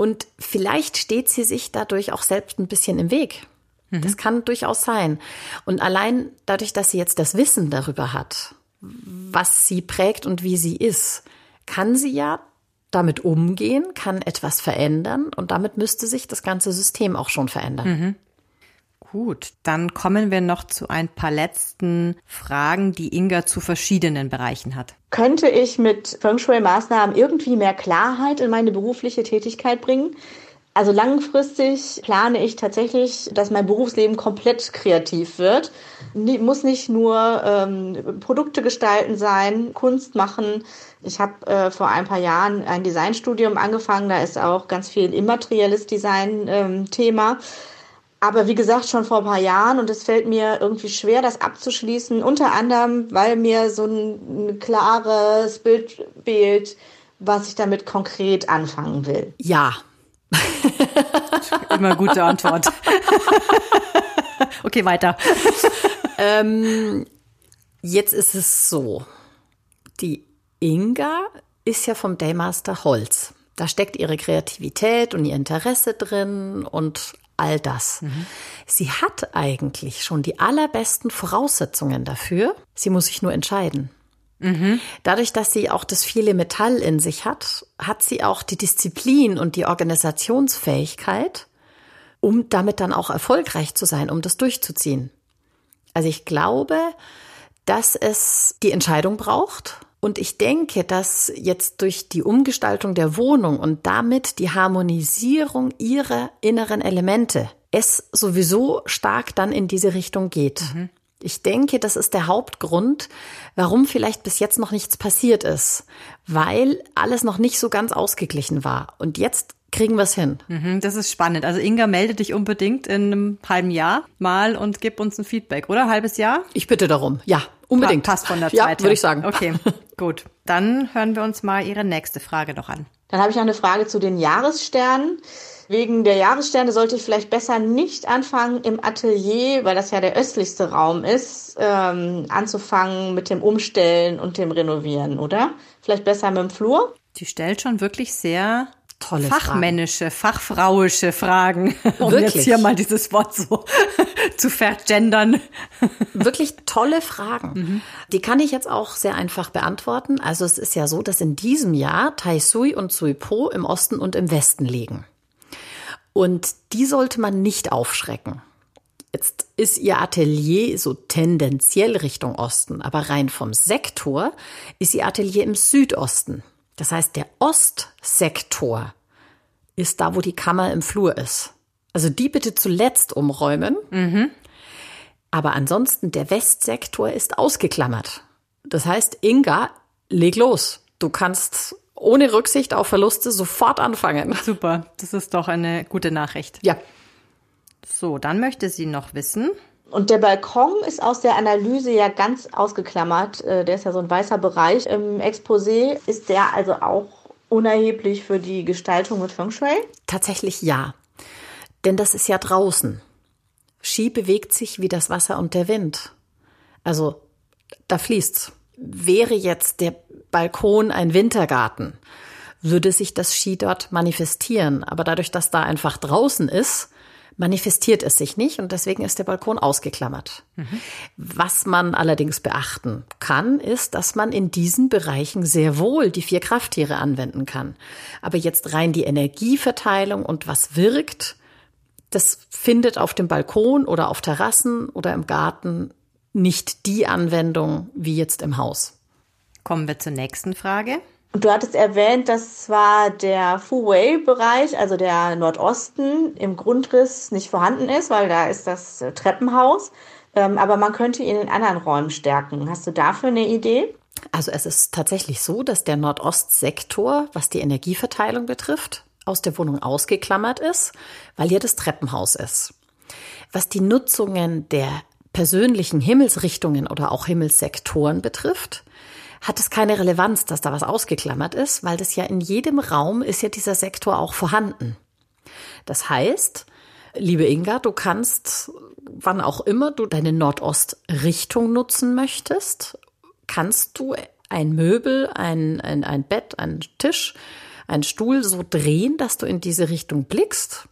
Und vielleicht steht sie sich dadurch auch selbst ein bisschen im Weg. Mhm. Das kann durchaus sein. Und allein dadurch, dass sie jetzt das Wissen darüber hat, was sie prägt und wie sie ist, kann sie ja damit umgehen, kann etwas verändern und damit müsste sich das ganze System auch schon verändern. Mhm. Gut, dann kommen wir noch zu ein paar letzten Fragen, die Inga zu verschiedenen Bereichen hat. Könnte ich mit Feng Shui-Maßnahmen irgendwie mehr Klarheit in meine berufliche Tätigkeit bringen? Also langfristig plane ich tatsächlich, dass mein Berufsleben komplett kreativ wird. Muss nicht nur ähm, Produkte gestalten sein, Kunst machen. Ich habe äh, vor ein paar Jahren ein Designstudium angefangen. Da ist auch ganz viel immaterielles Design ähm, Thema. Aber wie gesagt, schon vor ein paar Jahren und es fällt mir irgendwie schwer, das abzuschließen. Unter anderem, weil mir so ein, ein klares Bild fehlt, was ich damit konkret anfangen will. Ja, [laughs] Immer gute Antwort. [laughs] okay, weiter. [laughs] Ähm, jetzt ist es so. Die Inga ist ja vom Daymaster Holz. Da steckt ihre Kreativität und ihr Interesse drin und all das. Mhm. Sie hat eigentlich schon die allerbesten Voraussetzungen dafür. Sie muss sich nur entscheiden. Mhm. Dadurch, dass sie auch das viele Metall in sich hat, hat sie auch die Disziplin und die Organisationsfähigkeit, um damit dann auch erfolgreich zu sein, um das durchzuziehen. Also ich glaube, dass es die Entscheidung braucht. Und ich denke, dass jetzt durch die Umgestaltung der Wohnung und damit die Harmonisierung ihrer inneren Elemente es sowieso stark dann in diese Richtung geht. Mhm. Ich denke, das ist der Hauptgrund, warum vielleicht bis jetzt noch nichts passiert ist, weil alles noch nicht so ganz ausgeglichen war. Und jetzt kriegen wir es hin. Mhm, das ist spannend. Also Inga, melde dich unbedingt in einem halben Jahr mal und gib uns ein Feedback, oder? Halbes Jahr? Ich bitte darum. Ja, unbedingt. passt von der Zeit. Ja, würde ich sagen. Okay, [laughs] gut. Dann hören wir uns mal Ihre nächste Frage noch an. Dann habe ich noch eine Frage zu den Jahressternen. Wegen der Jahressterne sollte ich vielleicht besser nicht anfangen im Atelier, weil das ja der östlichste Raum ist, ähm, anzufangen mit dem Umstellen und dem Renovieren, oder? Vielleicht besser mit dem Flur? Die stellt schon wirklich sehr Tolle fachmännische, Fragen. fachfrauische Fragen, [laughs] um Wirklich? jetzt hier mal dieses Wort so [laughs] zu vergendern. Wirklich tolle Fragen. Mhm. Die kann ich jetzt auch sehr einfach beantworten. Also es ist ja so, dass in diesem Jahr Tai Sui und Sui Po im Osten und im Westen liegen. Und die sollte man nicht aufschrecken. Jetzt ist ihr Atelier so tendenziell Richtung Osten, aber rein vom Sektor ist ihr Atelier im Südosten. Das heißt, der Ostsektor ist da, wo die Kammer im Flur ist. Also die bitte zuletzt umräumen. Mhm. Aber ansonsten, der Westsektor ist ausgeklammert. Das heißt, Inga, leg los. Du kannst ohne Rücksicht auf Verluste sofort anfangen. Super, das ist doch eine gute Nachricht. Ja. So, dann möchte sie noch wissen. Und der Balkon ist aus der Analyse ja ganz ausgeklammert. Äh, der ist ja so ein weißer Bereich im Exposé. Ist der also auch unerheblich für die Gestaltung mit Feng Shui? Tatsächlich ja. Denn das ist ja draußen. Ski bewegt sich wie das Wasser und der Wind. Also, da fließt's. Wäre jetzt der Balkon ein Wintergarten, würde sich das Ski dort manifestieren. Aber dadurch, dass da einfach draußen ist, manifestiert es sich nicht und deswegen ist der Balkon ausgeklammert. Mhm. Was man allerdings beachten kann, ist, dass man in diesen Bereichen sehr wohl die vier Krafttiere anwenden kann. Aber jetzt rein die Energieverteilung und was wirkt, das findet auf dem Balkon oder auf Terrassen oder im Garten nicht die Anwendung wie jetzt im Haus. Kommen wir zur nächsten Frage. Du hattest erwähnt, dass zwar der Fu-Wei-Bereich, also der Nordosten, im Grundriss nicht vorhanden ist, weil da ist das Treppenhaus. Ähm, aber man könnte ihn in anderen Räumen stärken. Hast du dafür eine Idee? Also es ist tatsächlich so, dass der Nordostsektor, was die Energieverteilung betrifft, aus der Wohnung ausgeklammert ist, weil hier das Treppenhaus ist. Was die Nutzungen der persönlichen Himmelsrichtungen oder auch Himmelssektoren betrifft, hat es keine Relevanz, dass da was ausgeklammert ist, weil das ja in jedem Raum ist ja dieser Sektor auch vorhanden. Das heißt, liebe Inga, du kannst, wann auch immer du deine Nordostrichtung nutzen möchtest, kannst du ein Möbel, ein, ein, ein Bett, ein Tisch, ein Stuhl so drehen, dass du in diese Richtung blickst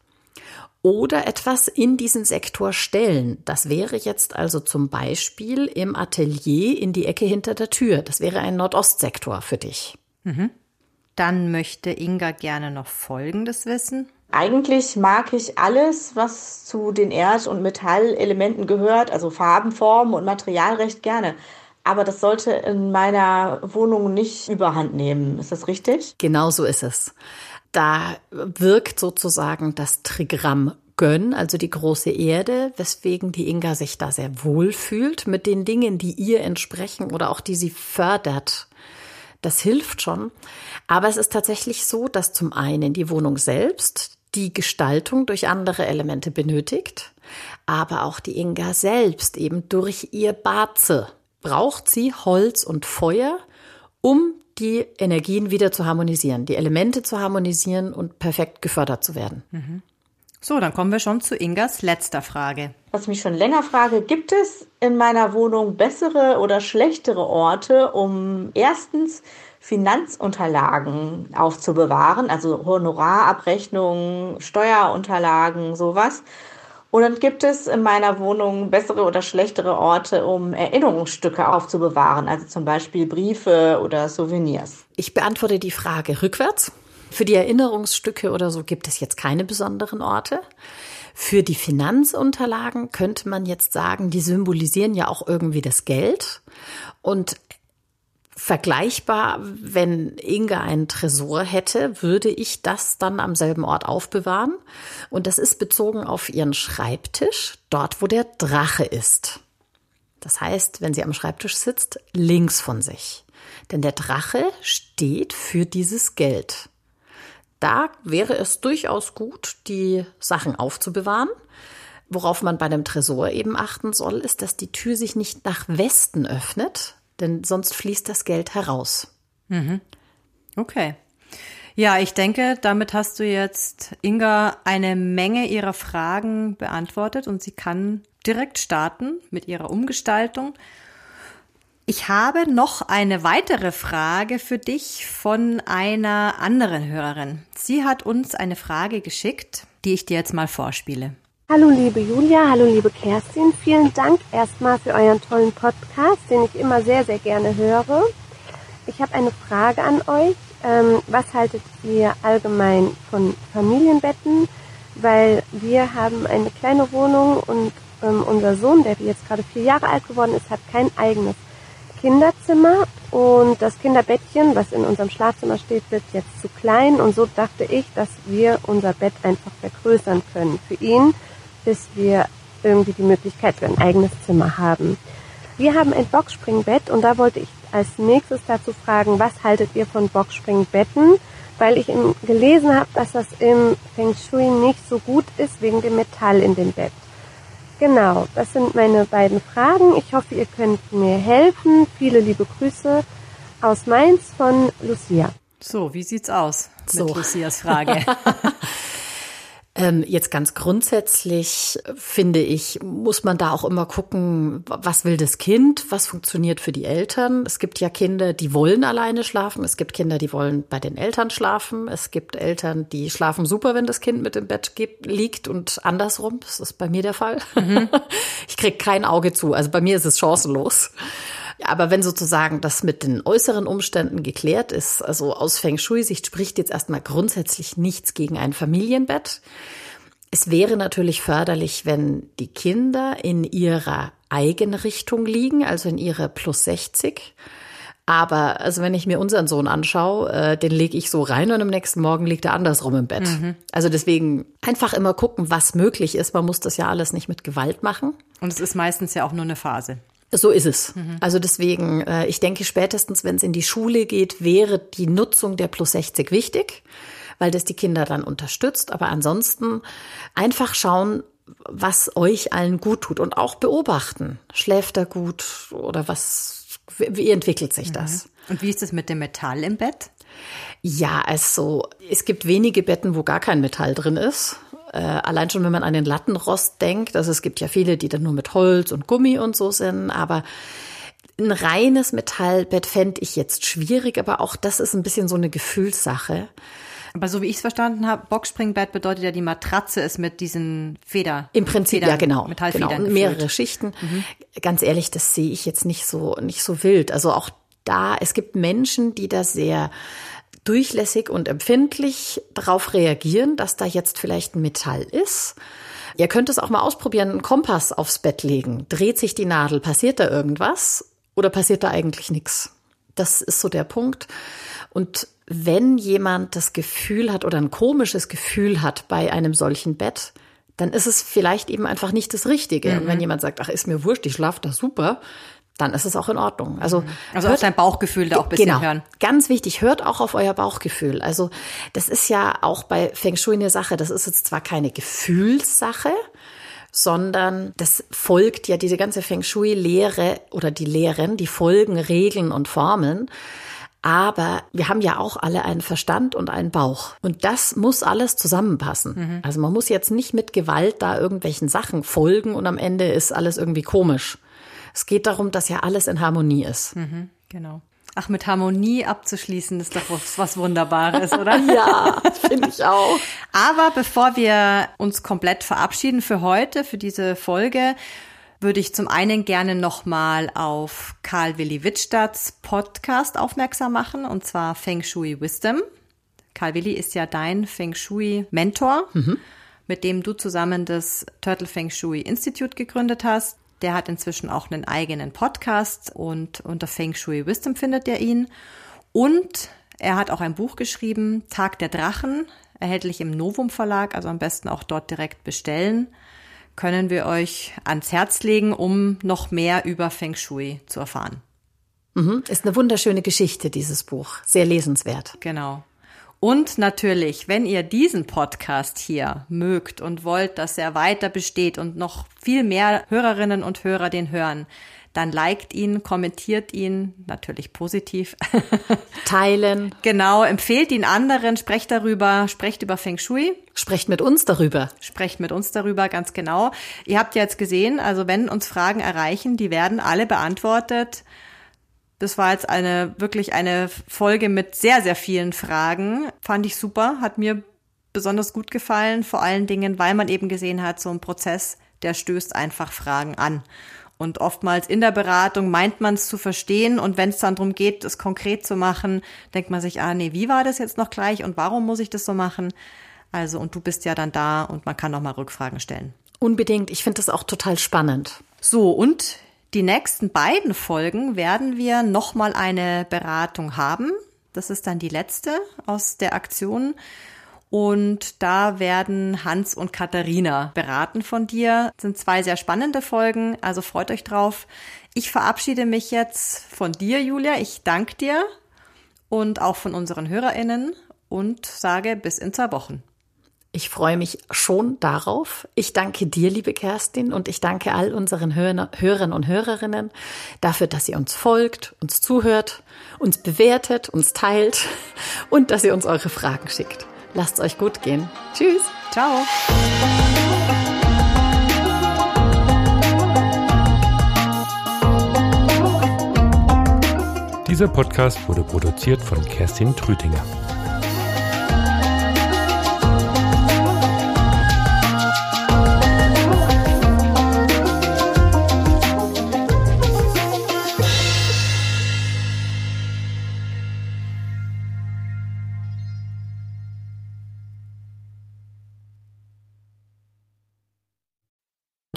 oder etwas in diesen Sektor stellen. Das wäre jetzt also zum Beispiel im Atelier in die Ecke hinter der Tür. Das wäre ein Nordostsektor für dich. Mhm. Dann möchte Inga gerne noch Folgendes wissen. Eigentlich mag ich alles, was zu den Erd- und Metallelementen gehört, also Farben, Formen und Material recht gerne. Aber das sollte in meiner Wohnung nicht überhand nehmen. Ist das richtig? Genau so ist es. Da wirkt sozusagen das Trigramm Gönn, also die große Erde, weswegen die Inga sich da sehr wohl fühlt mit den Dingen, die ihr entsprechen oder auch die sie fördert. Das hilft schon. Aber es ist tatsächlich so, dass zum einen die Wohnung selbst die Gestaltung durch andere Elemente benötigt, aber auch die Inga selbst eben durch ihr Barze braucht sie Holz und Feuer, um die Energien wieder zu harmonisieren, die Elemente zu harmonisieren und perfekt gefördert zu werden. Mhm. So, dann kommen wir schon zu Ingas letzter Frage. Was ich mich schon länger frage, gibt es in meiner Wohnung bessere oder schlechtere Orte, um erstens Finanzunterlagen aufzubewahren, also Honorarabrechnungen, Steuerunterlagen, sowas. Und dann gibt es in meiner Wohnung bessere oder schlechtere Orte, um Erinnerungsstücke aufzubewahren, also zum Beispiel Briefe oder Souvenirs. Ich beantworte die Frage rückwärts. Für die Erinnerungsstücke oder so gibt es jetzt keine besonderen Orte. Für die Finanzunterlagen könnte man jetzt sagen, die symbolisieren ja auch irgendwie das Geld. Und vergleichbar, wenn Inga einen Tresor hätte, würde ich das dann am selben Ort aufbewahren. Und das ist bezogen auf ihren Schreibtisch, dort wo der Drache ist. Das heißt, wenn sie am Schreibtisch sitzt, links von sich. Denn der Drache steht für dieses Geld. Da wäre es durchaus gut, die Sachen aufzubewahren. Worauf man bei einem Tresor eben achten soll, ist, dass die Tür sich nicht nach Westen öffnet, denn sonst fließt das Geld heraus. Mhm. Okay. Ja, ich denke, damit hast du jetzt Inga eine Menge ihrer Fragen beantwortet und sie kann direkt starten mit ihrer Umgestaltung. Ich habe noch eine weitere Frage für dich von einer anderen Hörerin. Sie hat uns eine Frage geschickt, die ich dir jetzt mal vorspiele. Hallo liebe Julia, hallo liebe Kerstin. Vielen Dank erstmal für euren tollen Podcast, den ich immer sehr, sehr gerne höre. Ich habe eine Frage an euch. Ähm, was haltet ihr allgemein von Familienbetten? Weil wir haben eine kleine Wohnung und ähm, unser Sohn, der jetzt gerade vier Jahre alt geworden ist, hat kein eigenes Kinderzimmer und das Kinderbettchen, was in unserem Schlafzimmer steht, wird jetzt zu klein und so dachte ich, dass wir unser Bett einfach vergrößern können für ihn bis wir irgendwie die Möglichkeit für ein eigenes Zimmer haben. Wir haben ein Boxspringbett und da wollte ich als nächstes dazu fragen, was haltet ihr von Boxspringbetten? Weil ich gelesen habe, dass das im Feng Shui nicht so gut ist wegen dem Metall in dem Bett. Genau, das sind meine beiden Fragen. Ich hoffe, ihr könnt mir helfen. Viele liebe Grüße aus Mainz von Lucia. So, wie sieht's aus so. mit Lucias Frage? [laughs] Ähm, jetzt ganz grundsätzlich finde ich, muss man da auch immer gucken, was will das Kind, was funktioniert für die Eltern. Es gibt ja Kinder, die wollen alleine schlafen. Es gibt Kinder, die wollen bei den Eltern schlafen. Es gibt Eltern, die schlafen super, wenn das Kind mit im Bett liegt und andersrum. Das ist bei mir der Fall. Mhm. [laughs] Ich krieg kein Auge zu. Also bei mir ist es chancenlos. Aber wenn sozusagen das mit den äußeren Umständen geklärt ist, also aus Feng Shui-Sicht spricht jetzt erstmal grundsätzlich nichts gegen ein Familienbett. Es wäre natürlich förderlich, wenn die Kinder in ihrer eigenen Richtung liegen, also in ihrer plus 60. Aber also wenn ich mir unseren Sohn anschaue, äh, den lege ich so rein und am nächsten Morgen liegt er andersrum im Bett. Mhm. Also deswegen einfach immer gucken, was möglich ist. Man muss das ja alles nicht mit Gewalt machen. Und es ist meistens ja auch nur eine Phase. So ist es. Mhm. Also deswegen, äh, ich denke spätestens, wenn es in die Schule geht, wäre die Nutzung der Plus 60 wichtig, weil das die Kinder dann unterstützt. Aber ansonsten einfach schauen, was euch allen gut tut und auch beobachten. Schläft er gut oder was Wie, wie entwickelt sich das? Mhm. Und wie ist es mit dem Metall im Bett? Ja, also es gibt wenige Betten, wo gar kein Metall drin ist. Äh, allein schon, wenn man an den Lattenrost denkt. Also es gibt ja viele, die dann nur mit Holz und Gummi und so sind. Aber ein reines Metallbett fände ich jetzt schwierig. Aber auch das ist ein bisschen so eine Gefühlssache. Aber so wie ich es verstanden habe, Boxspringbett bedeutet ja, die Matratze ist mit diesen Feder. Im Prinzip, Federn, ja, genau. Metallfedern genau. Und mehrere Schichten. Mhm. Ganz ehrlich, das sehe ich jetzt nicht so, nicht so wild. Also auch da, es gibt Menschen, die da sehr durchlässig und empfindlich darauf reagieren, dass da jetzt vielleicht ein Metall ist. Ihr könnt es auch mal ausprobieren, einen Kompass aufs Bett legen. Dreht sich die Nadel, passiert da irgendwas oder passiert da eigentlich nichts? Das ist so der Punkt. Und wenn jemand das Gefühl hat oder ein komisches Gefühl hat bei einem solchen Bett, dann ist es vielleicht eben einfach nicht das Richtige. Mhm. Und wenn jemand sagt, ach, ist mir wurscht, ich schlafe da super, dann ist es auch in Ordnung. Also, mhm. also hört, dein Bauchgefühl da auch ein bisschen genau, hören. Ganz wichtig, hört auch auf euer Bauchgefühl. Also das ist ja auch bei Feng Shui eine Sache. Das ist jetzt zwar keine Gefühlssache, sondern das folgt ja diese ganze Feng Shui-Lehre oder die Lehren, die folgen Regeln und Formeln. Aber wir haben ja auch alle einen Verstand und einen Bauch. Und das muss alles zusammenpassen. Mhm. Also man muss jetzt nicht mit Gewalt da irgendwelchen Sachen folgen und am Ende ist alles irgendwie komisch. Es geht darum, dass ja alles in Harmonie ist. Mhm, genau. Ach, mit Harmonie abzuschließen ist doch was, was Wunderbares, oder? [laughs] ja, finde ich auch. Aber bevor wir uns komplett verabschieden für heute, für diese Folge, würde ich zum einen gerne nochmal auf Karl Willi Wittstadts Podcast aufmerksam machen, und zwar Feng Shui Wisdom. Karl Willi ist ja dein Feng Shui Mentor, mhm. mit dem du zusammen das Turtle Feng Shui Institute gegründet hast. Der hat inzwischen auch einen eigenen Podcast und unter Feng Shui Wisdom findet ihr ihn. Und er hat auch ein Buch geschrieben, Tag der Drachen, erhältlich im Novum Verlag, also am besten auch dort direkt bestellen. Können wir euch ans Herz legen, um noch mehr über Feng Shui zu erfahren. Mhm. Ist eine wunderschöne Geschichte, dieses Buch. Sehr lesenswert. Genau. Und natürlich, wenn ihr diesen Podcast hier mögt und wollt, dass er weiter besteht und noch viel mehr Hörerinnen und Hörer den hören, dann liked ihn, kommentiert ihn, natürlich positiv. [laughs] Teilen. Genau, empfehlt ihn anderen, sprecht darüber, sprecht über Feng Shui. Sprecht mit uns darüber. Sprecht mit uns darüber, ganz genau. Ihr habt ja jetzt gesehen, also wenn uns Fragen erreichen, die werden alle beantwortet. Das war jetzt eine, wirklich eine Folge mit sehr, sehr vielen Fragen. Fand ich super, hat mir besonders gut gefallen, vor allen Dingen, weil man eben gesehen hat, so ein Prozess, der stößt einfach Fragen an. Und oftmals in der Beratung meint man es zu verstehen und wenn es dann darum geht, es konkret zu machen, denkt man sich, ah nee, wie war das jetzt noch gleich und warum muss ich das so machen? Also und du bist ja dann da und man kann noch mal Rückfragen stellen. Unbedingt, ich finde das auch total spannend. So und die nächsten beiden Folgen werden wir nochmal eine Beratung haben. Das ist dann die letzte aus der Aktion. Und da werden Hans und Katharina beraten von dir. Das sind zwei sehr spannende Folgen, also freut euch drauf. Ich verabschiede mich jetzt von dir, Julia. Ich danke dir und auch von unseren HörerInnen und sage bis in zwei Wochen. Ich freue mich schon darauf. Ich danke dir, liebe Kerstin, und ich danke all unseren Hörern und Hörerinnen dafür, dass ihr uns folgt, uns zuhört, uns bewertet, uns teilt [laughs] und dass ihr uns eure Fragen schickt. Lasst es euch gut gehen. Tschüss. Ciao. Dieser Podcast wurde produziert von Kerstin Trütinger.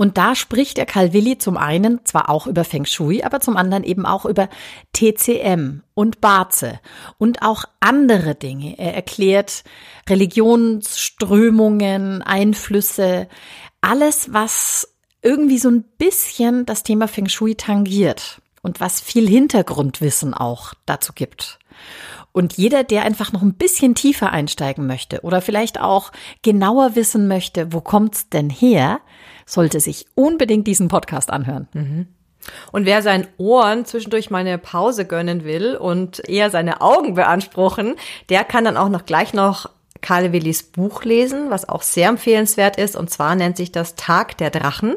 Und da spricht der Calvilli zum einen zwar auch über Feng Shui, aber zum anderen eben auch über TCM und Baze und auch andere Dinge. Er erklärt Religionsströmungen, Einflüsse, alles, was irgendwie so ein bisschen das Thema Feng Shui tangiert und was viel Hintergrundwissen auch dazu gibt. Und jeder, der einfach noch ein bisschen tiefer einsteigen möchte oder vielleicht auch genauer wissen möchte, wo kommt's denn her, sollte sich unbedingt diesen Podcast anhören. Mhm. Und wer seinen Ohren zwischendurch mal eine Pause gönnen will und eher seine Augen beanspruchen, der kann dann auch noch gleich noch Karl Willis Buch lesen, was auch sehr empfehlenswert ist. Und zwar nennt sich das Tag der Drachen.